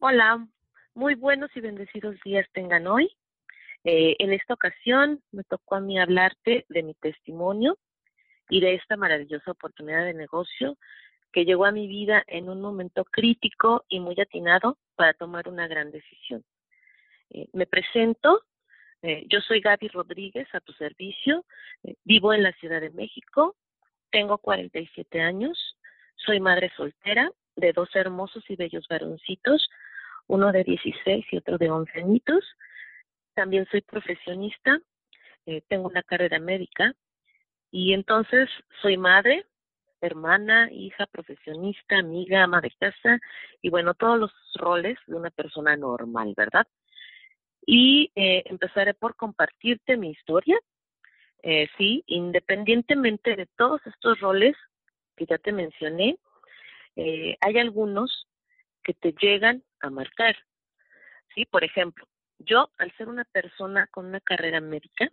Hola, muy buenos y bendecidos días tengan hoy. Eh, en esta ocasión me tocó a mí hablarte de mi testimonio y de esta maravillosa oportunidad de negocio que llegó a mi vida en un momento crítico y muy atinado para tomar una gran decisión. Eh, me presento, eh, yo soy Gaby Rodríguez, a tu servicio, vivo en la Ciudad de México, tengo 47 años, soy madre soltera de dos hermosos y bellos varoncitos, uno de 16 y otro de 11 añitos. También soy profesionista, eh, tengo una carrera médica y entonces soy madre, hermana, hija, profesionista, amiga, ama de casa y bueno, todos los roles de una persona normal, ¿verdad? Y eh, empezaré por compartirte mi historia. Eh, sí, independientemente de todos estos roles que ya te mencioné, eh, hay algunos que te llegan a marcar. Sí, por ejemplo, yo al ser una persona con una carrera médica,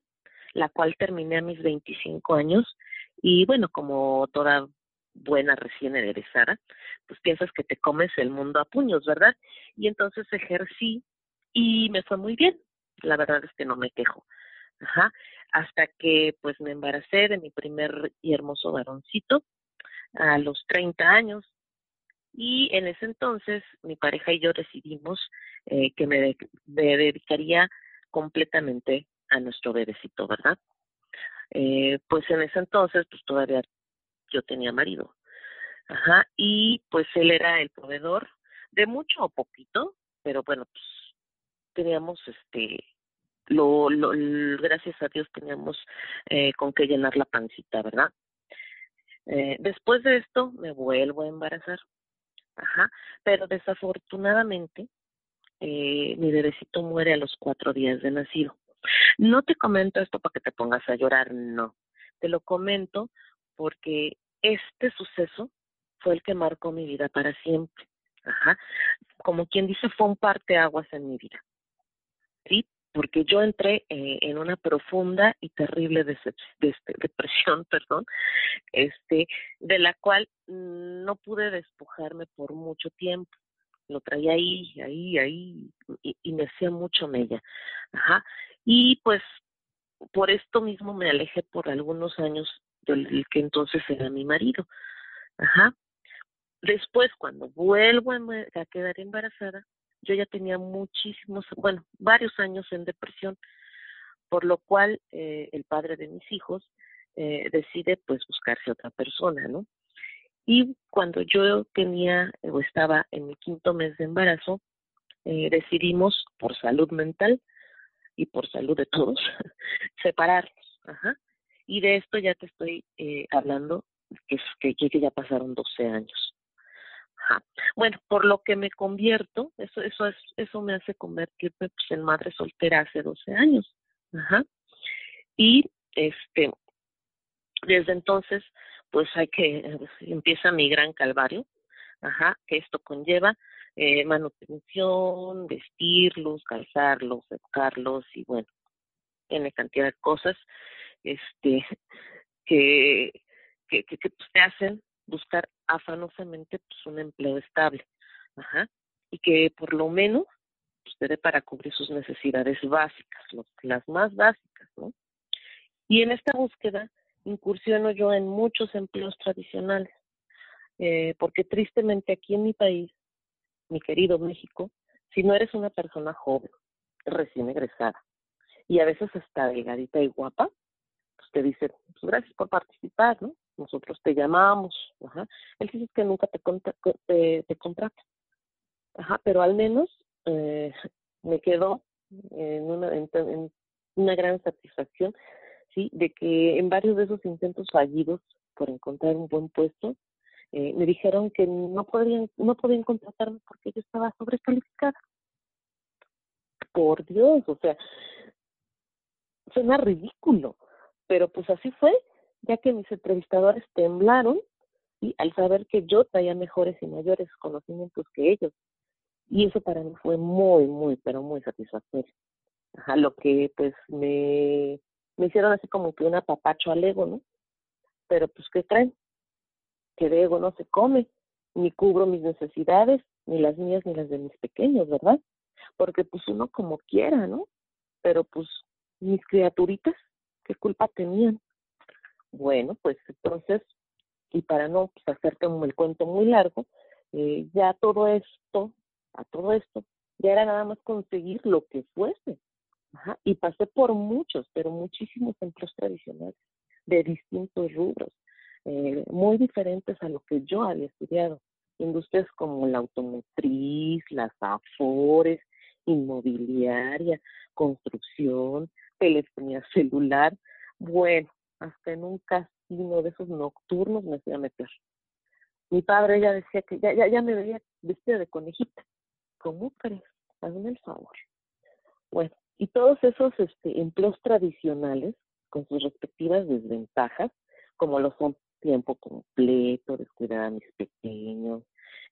la cual terminé a mis 25 años, y bueno, como toda buena recién egresada, pues piensas que te comes el mundo a puños, ¿verdad? Y entonces ejercí y me fue muy bien. La verdad es que no me quejo. Ajá. Hasta que pues me embaracé de mi primer y hermoso varoncito a los 30 años y en ese entonces mi pareja y yo decidimos eh, que me, dedicaría completamente a nuestro bebecito, ¿verdad? Eh, pues en ese entonces, pues todavía yo tenía marido. Ajá, y pues él era el proveedor de mucho o poquito, pero bueno, pues teníamos este, lo, lo gracias a Dios teníamos eh, con qué llenar la pancita, ¿verdad? Eh, después de esto me vuelvo a embarazar. Ajá, pero desafortunadamente eh, mi bebecito muere a los cuatro días de nacido. No te comento esto para que te pongas a llorar, no. Te lo comento porque este suceso fue el que marcó mi vida para siempre. Ajá. Como quien dice, fue un parteaguas en mi vida. ¿Sí? Porque yo entré eh, en una profunda y terrible depresión, perdón, este, de la cual no pude despojarme por mucho tiempo. Lo traía ahí, ahí, ahí, y, me hacía mucho mella. Ajá. Y pues por esto mismo me alejé por algunos años del que entonces era mi marido. Ajá. Después, cuando vuelvo a quedar embarazada, yo ya tenía muchísimos, bueno, varios años en depresión, por lo cual eh, el padre de mis hijos eh, decide pues buscarse otra persona, ¿no? Y cuando yo tenía o estaba en mi quinto mes de embarazo, eh, decidimos por salud mental y por salud de todos separarnos. Ajá. Y de esto ya te estoy eh, hablando, que, es, que, ya pasaron 12 años. Ajá. Bueno, por lo que me convierto, eso, eso, es, eso me hace convertirme pues, en madre soltera hace 12 años. Ajá. Y este, desde entonces, pues hay que, empieza mi gran calvario, ajá, que esto conlleva eh, manutención, vestirlos, calzarlos, educarlos y bueno, tiene cantidad de cosas este que, que, que, pues, te hacen buscar afanosamente pues un empleo estable, ajá, y que por lo menos pues, te dé para cubrir sus necesidades básicas, las más básicas, ¿no? Y en esta búsqueda incursiono yo en muchos empleos tradicionales, eh, porque tristemente aquí en mi país, mi querido México, si no eres una persona joven, recién egresada, y a veces está delgadita y guapa, pues te dicen, pues gracias por participar, ¿no? Nosotros te llamamos, ajá. Él dice que nunca te, te, te contrata, ajá, pero al menos eh, me quedó en una, en una gran satisfacción de que en varios de esos intentos fallidos por encontrar un buen puesto, eh, me dijeron que no podían, no podían contratarme porque yo estaba sobrecalificada. Por Dios, o sea, suena ridículo, pero pues así fue, ya que mis entrevistadores temblaron y al saber que yo traía mejores y mayores conocimientos que ellos. Y eso para mí fue muy, muy, pero muy satisfactorio. Ajá, lo que pues me, me hicieron así como que un apapacho al ego, ¿no? Pero pues, ¿qué creen? Que de ego no se come, ni cubro mis necesidades, ni las mías ni las de mis pequeños, ¿verdad? Porque pues uno como quiera, ¿no? Pero pues mis criaturitas, ¿qué culpa tenían? Bueno, pues entonces, y para no pues, hacerte el cuento muy largo, eh, ya todo esto, a todo esto, ya era nada más conseguir lo que fuese. Ajá, y pasé por muchos, pero muchísimos centros tradicionales de distintos rubros, eh, muy diferentes a lo que yo había estudiado. Industrias como la automotriz, las afores, inmobiliaria, construcción, telefonía celular. Bueno, hasta en un casino de esos nocturnos me fui a meter. Mi padre ya decía que ya, ya, ya me veía vestida de conejita. ¿Cómo crees? Hazme el favor. Bueno, y todos esos este, empleos tradicionales, con sus respectivas desventajas, como lo son tiempo completo, descuidar a mis pequeños,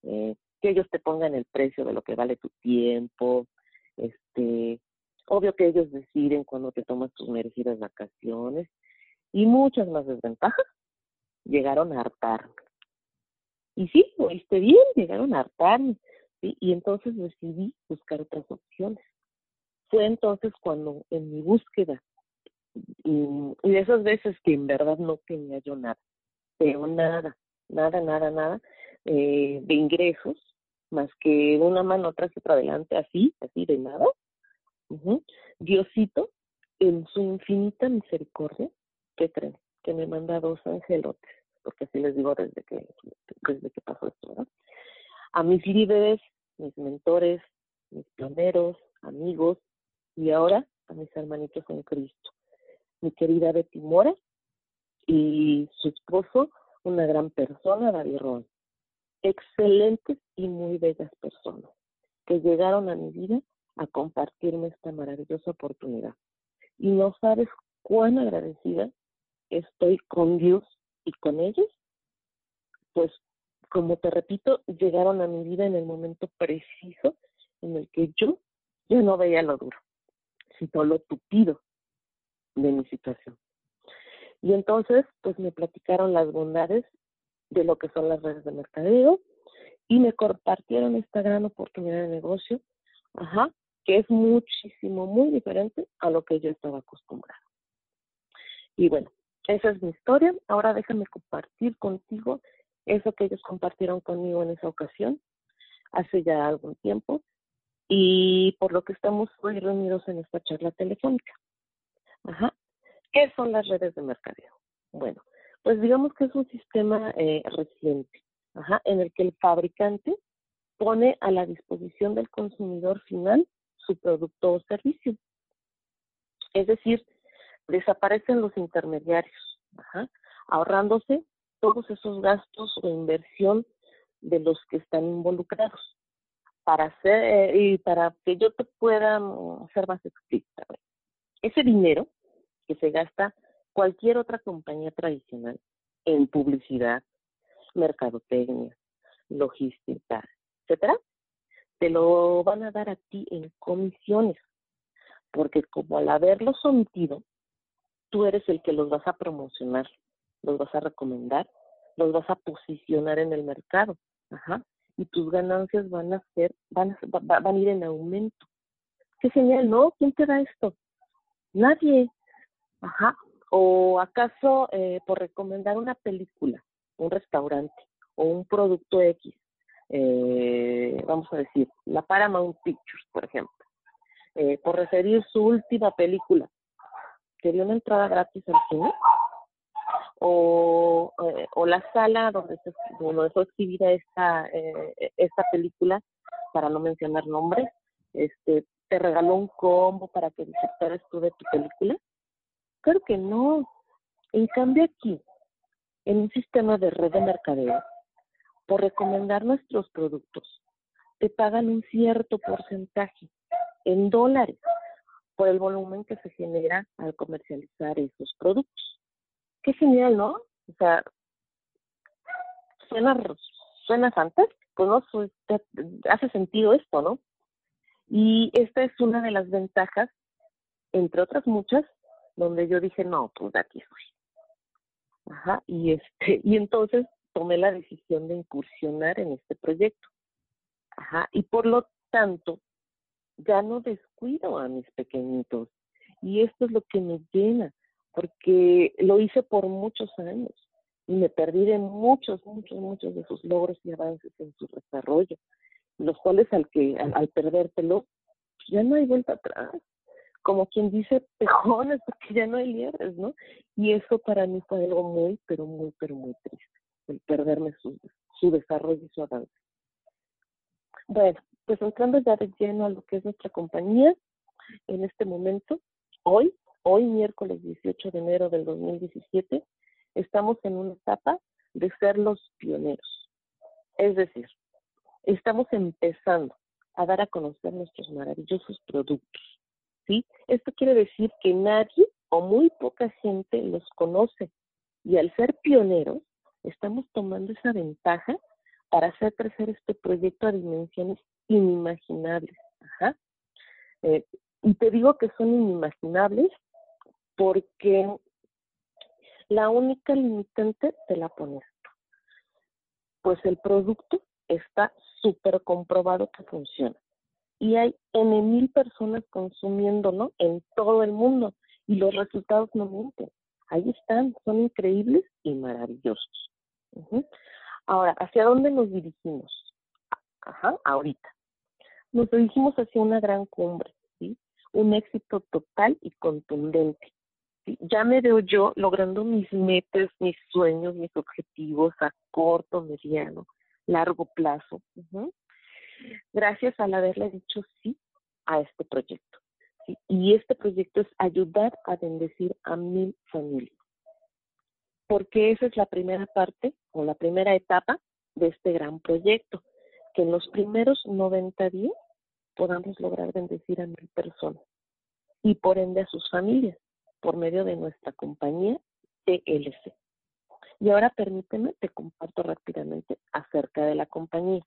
eh, que ellos te pongan el precio de lo que vale tu tiempo, este, obvio que ellos deciden cuando te tomas tus merecidas vacaciones y muchas más desventajas llegaron a hartarme. Y sí, oíste bien, llegaron a hartarme, ¿sí? Y entonces decidí buscar otras opciones. Fue entonces cuando en mi búsqueda, y, de esas veces que en verdad no tenía yo nada, pero nada, nada, nada, nada, eh, de ingresos, más que una mano atrás y otra adelante, así, así de nada, Diosito, en su infinita misericordia, ¿qué creen? Que me manda dos angelotes, porque así les digo desde que, desde que pasó esto, ¿verdad? A mis líderes, mis mentores, mis pioneros, amigos, y ahora a mis hermanitos en Cristo. Mi querida Betty Mora y su esposo, una gran persona, David Ron. Excelentes y muy bellas personas que llegaron a mi vida a compartirme esta maravillosa oportunidad. Y no sabes cuán agradecida estoy con Dios y con ellos, pues como te repito, llegaron a mi vida en el momento preciso en el que yo ya no veía lo duro, sino lo tupido de mi situación. Y entonces, pues me platicaron las bondades de lo que son las redes de mercadeo y me compartieron esta gran oportunidad de negocio, ajá, que es muchísimo, muy diferente a lo que yo estaba acostumbrada. Y bueno, esa es mi historia. Ahora déjame compartir contigo eso que ellos compartieron conmigo en esa ocasión, hace ya algún tiempo, y por lo que estamos hoy reunidos en esta charla telefónica. Ajá. ¿Qué son las redes de mercadeo? Bueno, pues digamos que es un sistema eh, reciente, ajá, en el que el fabricante pone a la disposición del consumidor final su producto o servicio. Es decir, desaparecen los intermediarios, ahorrándose todos esos gastos o inversión de los que están involucrados. Para hacer, eh, y para que yo te pueda mm, ser más explícita, ese dinero que se gasta cualquier otra compañía tradicional en publicidad, mercadotecnia, logística, etcétera, te lo van a dar a ti en comisiones, porque como al haberlo sometido, tú eres el que los vas a promocionar, los vas a recomendar, los vas a posicionar en el mercado, ajá, y tus ganancias van a ser, van a, van a ir en aumento. Qué genial, ¿no? ¿Quién te da esto? Nadie, ajá. O acaso eh, por recomendar una película, un restaurante o un producto X, eh, vamos a decir, la Paramount Pictures, por ejemplo, eh, por referir su última película, que dio una entrada gratis al cine, o, eh, o la sala donde se, donde fue exhibida esta, eh, esta película, para no mencionar nombres, este, te regaló un combo para que disfrutaras tú de tu película. Claro que no. En cambio aquí, en un sistema de red de mercadeo, por recomendar nuestros productos, te pagan un cierto porcentaje en dólares por el volumen que se genera al comercializar esos productos. Qué genial, ¿no? O sea, suena, suena fantástico, no, hace sentido esto, ¿no? Y esta es una de las ventajas, entre otras muchas, donde yo dije, no, pues de aquí soy. Ajá, y este, y entonces tomé la decisión de incursionar en este proyecto. Ajá, y por lo tanto, ya no descuido a mis pequeñitos. Y esto es lo que me llena, porque lo hice por muchos años y me perdí de muchos, muchos, muchos de sus logros y avances en su desarrollo, los cuales al que al, al perdértelo, pues ya no hay vuelta atrás. Como quien dice pejones, porque ya no hay liebres, ¿no? Y eso para mí fue algo muy, pero muy, pero muy triste, el perderme su, su desarrollo y su avance. Bueno, pues entrando ya de lleno a lo que es nuestra compañía, en este momento, hoy, hoy miércoles 18 de enero del 2017, estamos en una etapa de ser los pioneros. Es decir, estamos empezando a dar a conocer nuestros maravillosos productos. ¿sí? Esto quiere decir que nadie o muy poca gente los conoce. Y al ser pioneros, estamos tomando esa ventaja para hacer crecer este proyecto a dimensiones inimaginables. Ajá. Eh, y te digo que son inimaginables porque la única limitante te la pones Pues el producto está súper comprobado que funciona. Y hay N mil personas consumiéndolo en todo el mundo. Y los resultados no mienten. Ahí están, son increíbles y maravillosos. Ahora, ¿hacia dónde nos dirigimos? Ajá, ahorita. Nos dirigimos hacia una gran cumbre. Un éxito total y contundente. Ya me veo yo logrando mis metas, mis sueños, mis objetivos a corto, mediano, largo plazo. Gracias al haberle dicho sí a este proyecto. Y este proyecto es ayudar a bendecir a mil familias porque esa es la primera parte o la primera etapa de este gran proyecto, que en los primeros 90 días podamos lograr bendecir a mil personas y por ende a sus familias por medio de nuestra compañía TLC. Y ahora permíteme, te comparto rápidamente acerca de la compañía.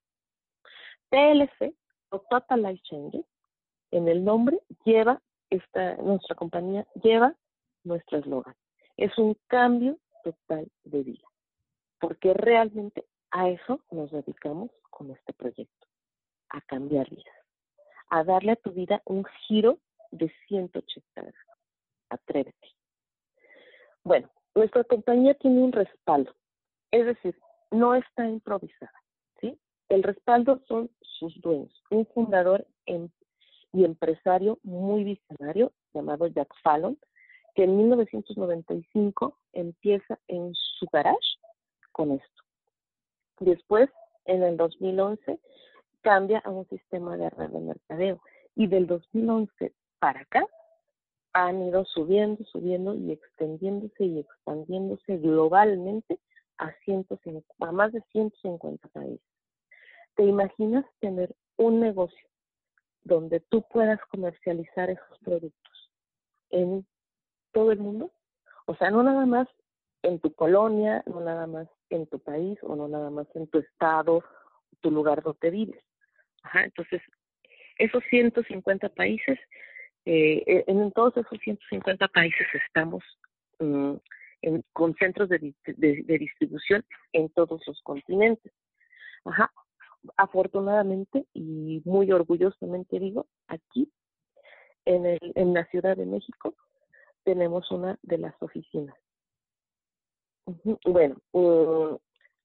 TLC, o Total Life Changes, en el nombre lleva, esta, nuestra compañía lleva nuestro eslogan. Es un cambio total de vida, porque realmente a eso nos dedicamos con este proyecto, a cambiar vidas, a darle a tu vida un giro de 180 grados. Atrévete. Bueno, nuestra compañía tiene un respaldo, es decir, no está improvisada, ¿sí? El respaldo son sus dueños, un fundador y empresario muy visionario llamado Jack Fallon, que en 1995 empieza en su garage con esto. Después, en el 2011, cambia a un sistema de red de mercadeo. Y del 2011 para acá, han ido subiendo, subiendo y extendiéndose y expandiéndose globalmente a, a más de 150 países. ¿Te imaginas tener un negocio donde tú puedas comercializar esos productos en todo el mundo. O sea, no nada más en tu colonia, no nada más en tu país o no nada más en tu estado, tu lugar donde vives. Entonces, esos 150 países, eh, eh, en todos esos 150 países estamos mm, con centros de, distribución en todos los continentes. Ajá. Afortunadamente y muy orgullosamente digo, aquí en, la Ciudad de México tenemos una de las oficinas. Bueno, mm,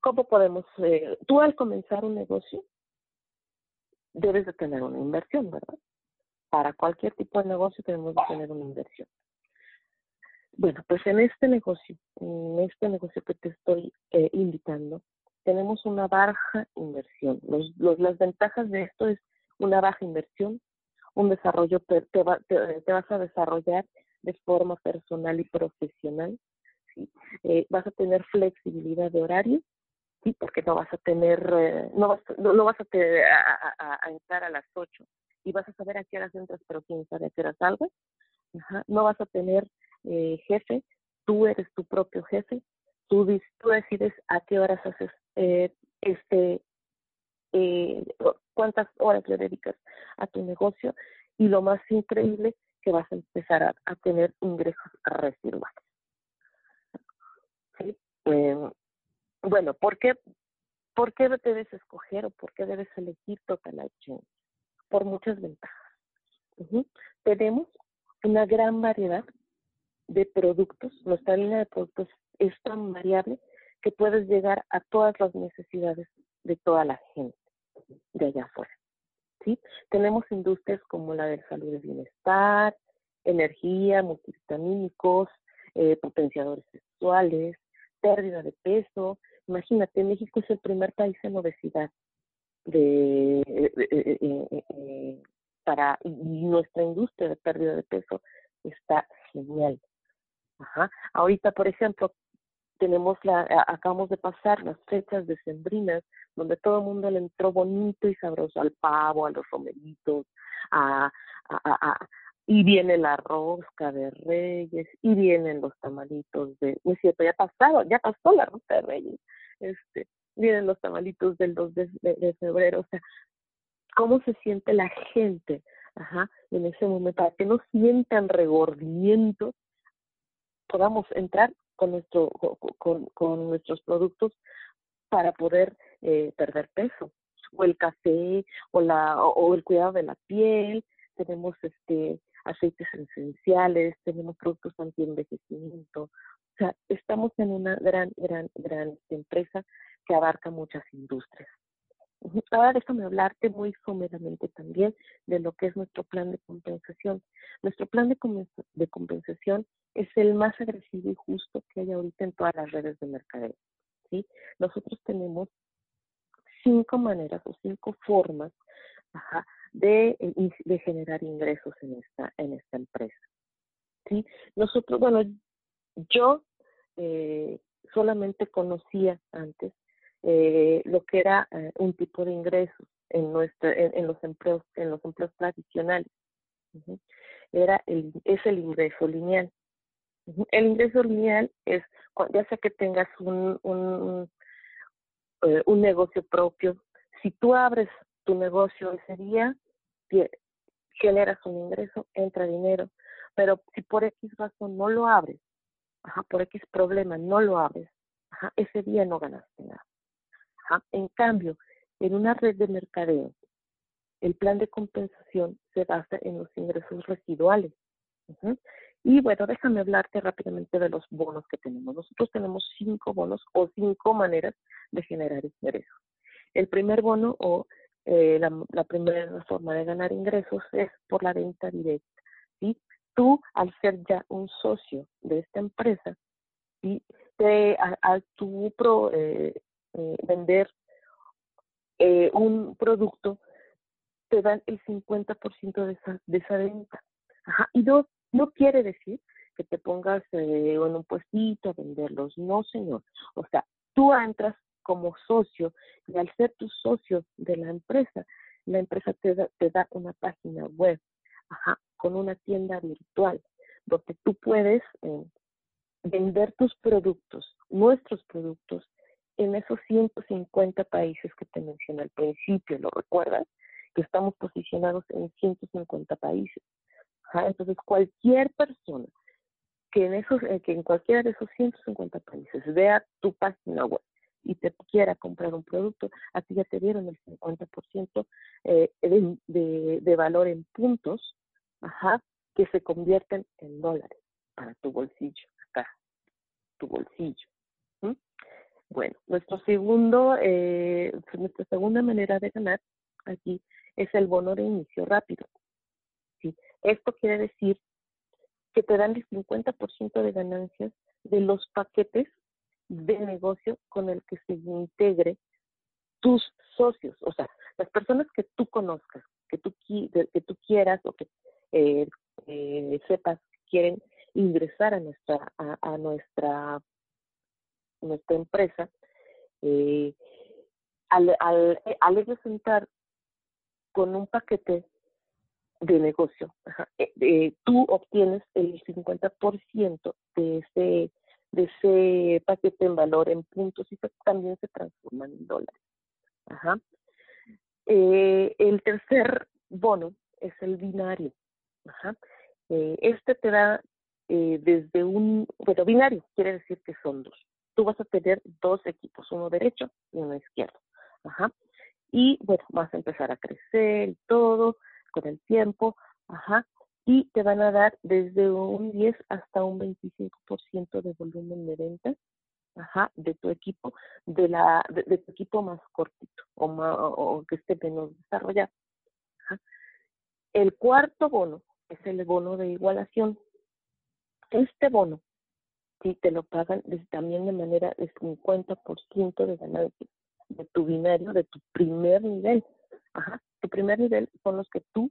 ¿cómo podemos? Eh, tú al comenzar un negocio debes de tener una inversión, ¿verdad? Para cualquier tipo de negocio tenemos que tener una inversión. Bueno, pues en este negocio, en este negocio que te estoy eh, invitando, tenemos una baja inversión. Los, las ventajas de esto es una baja inversión, un desarrollo, te, te vas a desarrollar de forma personal y profesional. Eh, vas a tener flexibilidad de horario, sí, porque no vas a tener, eh, no, vas, no, vas a, entrar a las 8 y vas a saber a qué horas entras, pero quién sabe a qué horas salgas. No vas a tener eh, jefe, tú eres tu propio jefe, tú, tú decides a qué horas haces eh, este, cuántas horas le dedicas a tu negocio y lo más increíble que vas a empezar a, tener ingresos residuales. ¿Sí? Eh, bueno, ¿por qué, ¿por qué debes escoger o por qué debes elegir Total Life Por muchas ventajas. Tenemos una gran variedad de productos. Nuestra línea de productos es tan variable que puedes llegar a todas las necesidades de toda la gente de allá afuera. ¿sí? Tenemos industrias como la de salud y bienestar, energía, multivitamínicos, eh, potenciadores sexuales, pérdida de peso. Imagínate, México es el primer país en obesidad de, eh, para y nuestra industria de pérdida de peso está genial. Ajá. Ahorita, por ejemplo, tenemos la, acabamos de pasar las fechas decembrinas, donde todo el mundo le entró bonito y sabroso al pavo, a los romeritos, a, y viene la rosca de reyes, y vienen los tamalitos de, no es cierto, ya pasado, ya pasó la rosca de reyes, este, vienen los tamalitos del 2 de, de, febrero, o sea, cómo se siente la gente, ajá, en ese momento, para que no sientan regordimientos, podamos entrar con, nuestro, con, con nuestros productos para poder eh, perder peso o el café o la o, el cuidado de la piel tenemos este aceites esenciales tenemos productos anti envejecimiento o sea estamos en una gran gran gran empresa que abarca muchas industrias Ahora déjame hablarte muy someramente también de lo que es nuestro plan de compensación. Nuestro plan de, de compensación es el más agresivo y justo que hay ahorita en todas las redes de mercadeo. ¿sí? Nosotros tenemos cinco maneras o cinco formas de, eh, de, generar ingresos en esta, en esta empresa. ¿sí? Nosotros, bueno, yo eh, solamente conocía antes eh, lo que era un tipo de ingresos en nuestra en, los empleos en los empleos tradicionales era el es el ingreso lineal el ingreso lineal es, ya sea que tengas un, un, eh, un negocio propio, si tú abres tu negocio ese día, generas un ingreso, entra dinero, pero si por X razón no lo abres, por X problema no lo abres, ese día no ganaste nada. En cambio, en una red de mercadeo, el plan de compensación se basa en los ingresos residuales. Y bueno, déjame hablarte rápidamente de los bonos que tenemos. Nosotros tenemos cinco bonos o cinco maneras de generar ingresos. El primer bono o eh, la, primera forma de ganar ingresos es por la venta directa. ¿sí? Tú, al ser ya un socio de esta empresa, y te, al tu pro, eh, eh, vender un producto, te dan el 50% de esa, de esa venta. Ajá. Y dos, no quiere decir que te pongas eh, en un puestito a venderlos, no señor. O sea, tú entras como socio y al ser tu socio de la empresa, la empresa te da, te da una página web, ajá, con una tienda virtual, donde tú puedes eh, vender tus productos, nuestros productos, en esos 150 países que te mencioné al principio, ¿lo recuerdas? Que estamos posicionados en 150 países. Entonces, cualquier persona que en, esos, eh, que en cualquiera de esos 150 países vea tu página web y te quiera comprar un producto, a ya te dieron el 50% eh, de, de, valor en puntos, ajá, que se convierten en dólares para tu bolsillo, acá, tu bolsillo. Bueno, nuestro segundo, eh, nuestra segunda manera de ganar aquí es el bono de inicio rápido. Esto quiere decir que te dan el 50% de ganancias de los paquetes de negocio con el que se integre tus socios, o sea, las personas que tú conozcas, que tú, que tú quieras o que eh, eh, sepas quieren ingresar a nuestra, a, nuestra, nuestra empresa, Eh, al, al, al ellos sentar con un paquete de negocio, tú obtienes el 50% de ese, de ese paquete en valor en puntos y también se transforman en dólares. Ajá. Eh, el tercer bono es el binario. Ajá. Eh, este te da eh, desde un, bueno, binario quiere decir que son dos. Tú vas a tener dos equipos, uno derecho y uno izquierdo. Ajá. Y bueno, vas a empezar a crecer y todo con el tiempo. Ajá. Y te van a dar desde un 10 hasta un 25% de volumen de ventas ajá, de tu equipo, de la de, tu equipo más cortito o, o que esté menos desarrollado. Ajá. El cuarto bono es el bono de igualación. Este bono, si te lo pagan también de manera de 50% de ganancia de tu binario, de tu primer nivel. Ajá. Tu primer nivel son los que tú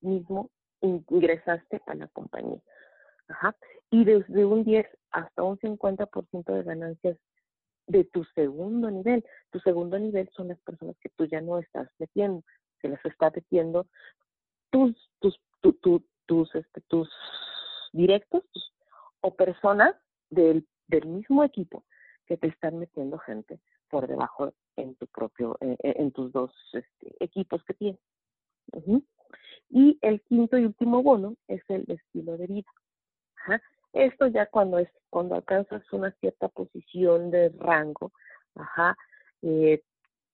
mismo ingresaste a la compañía. Ajá. Y desde un 10 hasta un 50% de ganancias de tu segundo nivel. Tu segundo nivel son las personas que tú ya no estás metiendo, que les está metiendo tus, tus, tus, este, tus directos o personas del, del mismo equipo que te están metiendo gente por debajo en tu propio, eh, eh, en, tus dos este, equipos que tienes. Y el quinto y último bono es el estilo de vida. Esto ya cuando es cuando alcanzas una cierta posición de rango, ajá, eh,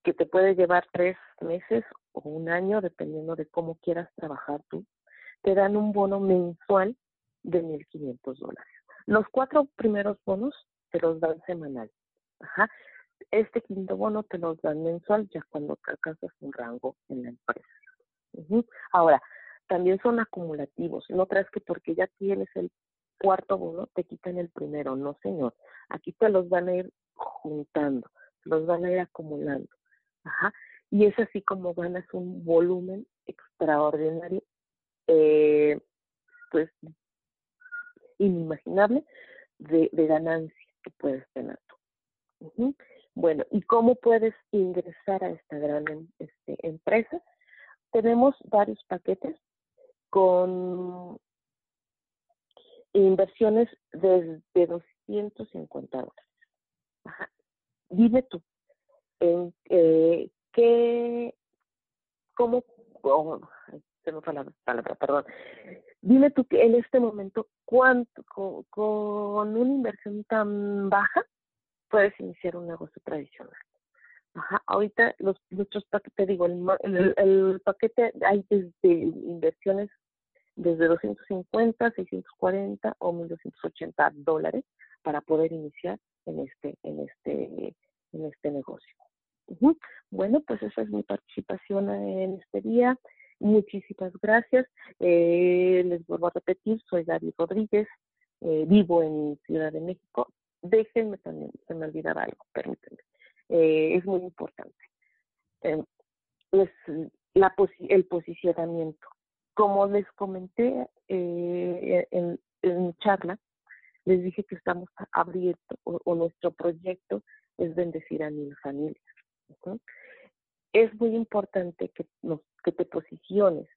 que te puede llevar tres meses o un año, dependiendo de cómo quieras trabajar tú, te dan un bono mensual de 1.500 dólares. Los cuatro primeros bonos te los dan semanal. Ajá. Este quinto bono te los dan mensual ya cuando alcanzas un rango en la empresa. Ahora, también son acumulativos. No creas que porque ya tienes el cuarto bono te quitan el primero. No, señor. Aquí te los van a ir juntando, los van a ir acumulando. Ajá. Y es así como ganas un volumen extraordinario, eh, pues inimaginable de, de ganancia que puedes tener tú. Bueno, ¿y cómo puedes ingresar a esta gran em, este, empresa? Tenemos varios paquetes con inversiones desde 250 dólares. Dime tú, en eh, qué, cómo, oh, fue la palabra, perdón. Dime tú que en este momento, ¿cuánto, con, una inversión tan baja, puedes iniciar un negocio tradicional? Ajá, ahorita los nuestros paquetes, digo, el, el paquete hay desde inversiones desde 250, 640 o 1280 dólares para poder iniciar en este, en este, en este negocio. Bueno, pues esa es mi participación en este día. Muchísimas gracias. Eh, les vuelvo a repetir, soy David Rodríguez, eh, vivo en Ciudad de México. Déjenme también, se me olvidaba algo, permítanme. Eh, es muy importante. es la el posicionamiento. Como les comenté eh, en, mi charla, les dije que estamos abriendo, o, nuestro proyecto es bendecir a mi familia. Es muy importante que, nos, que te posiciones,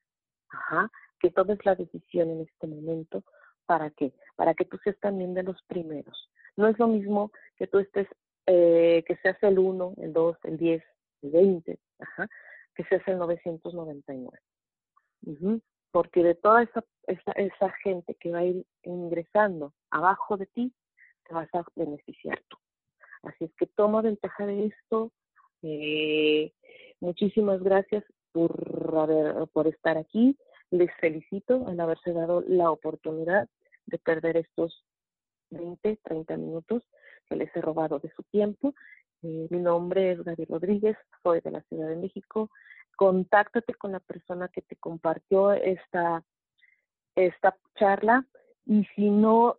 ajá, que tomes la decisión en este momento. ¿Para qué? Para que tú seas también de los primeros. No es lo mismo que tú estés, eh, que seas el 1, el 2, el 10, el 20, ajá, que seas el 999 porque de toda esa, esa, gente que va a ir ingresando abajo de ti, te vas a beneficiar tú. Así es que toma ventaja de esto. Eh, muchísimas gracias por, haber, por estar aquí. Les felicito al haberse dado la oportunidad de perder estos 20, 30 minutos que les he robado de su tiempo. Eh, mi nombre es Gaby Rodríguez, soy de la Ciudad de México contáctate con la persona que te compartió esta, esta charla y si no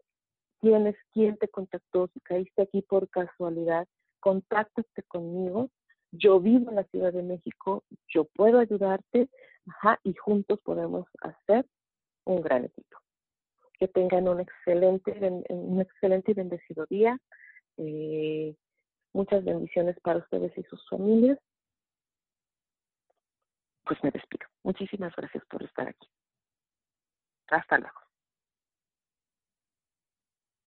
tienes quien te contactó, si caíste aquí por casualidad, contáctate conmigo. Yo vivo en la Ciudad de México, yo puedo ayudarte ajá, y juntos podemos hacer un gran equipo. Que tengan un excelente, un excelente y bendecido día. Eh, Muchas bendiciones para ustedes y sus familias. Pues me despido. Muchísimas gracias por estar aquí. Hasta luego.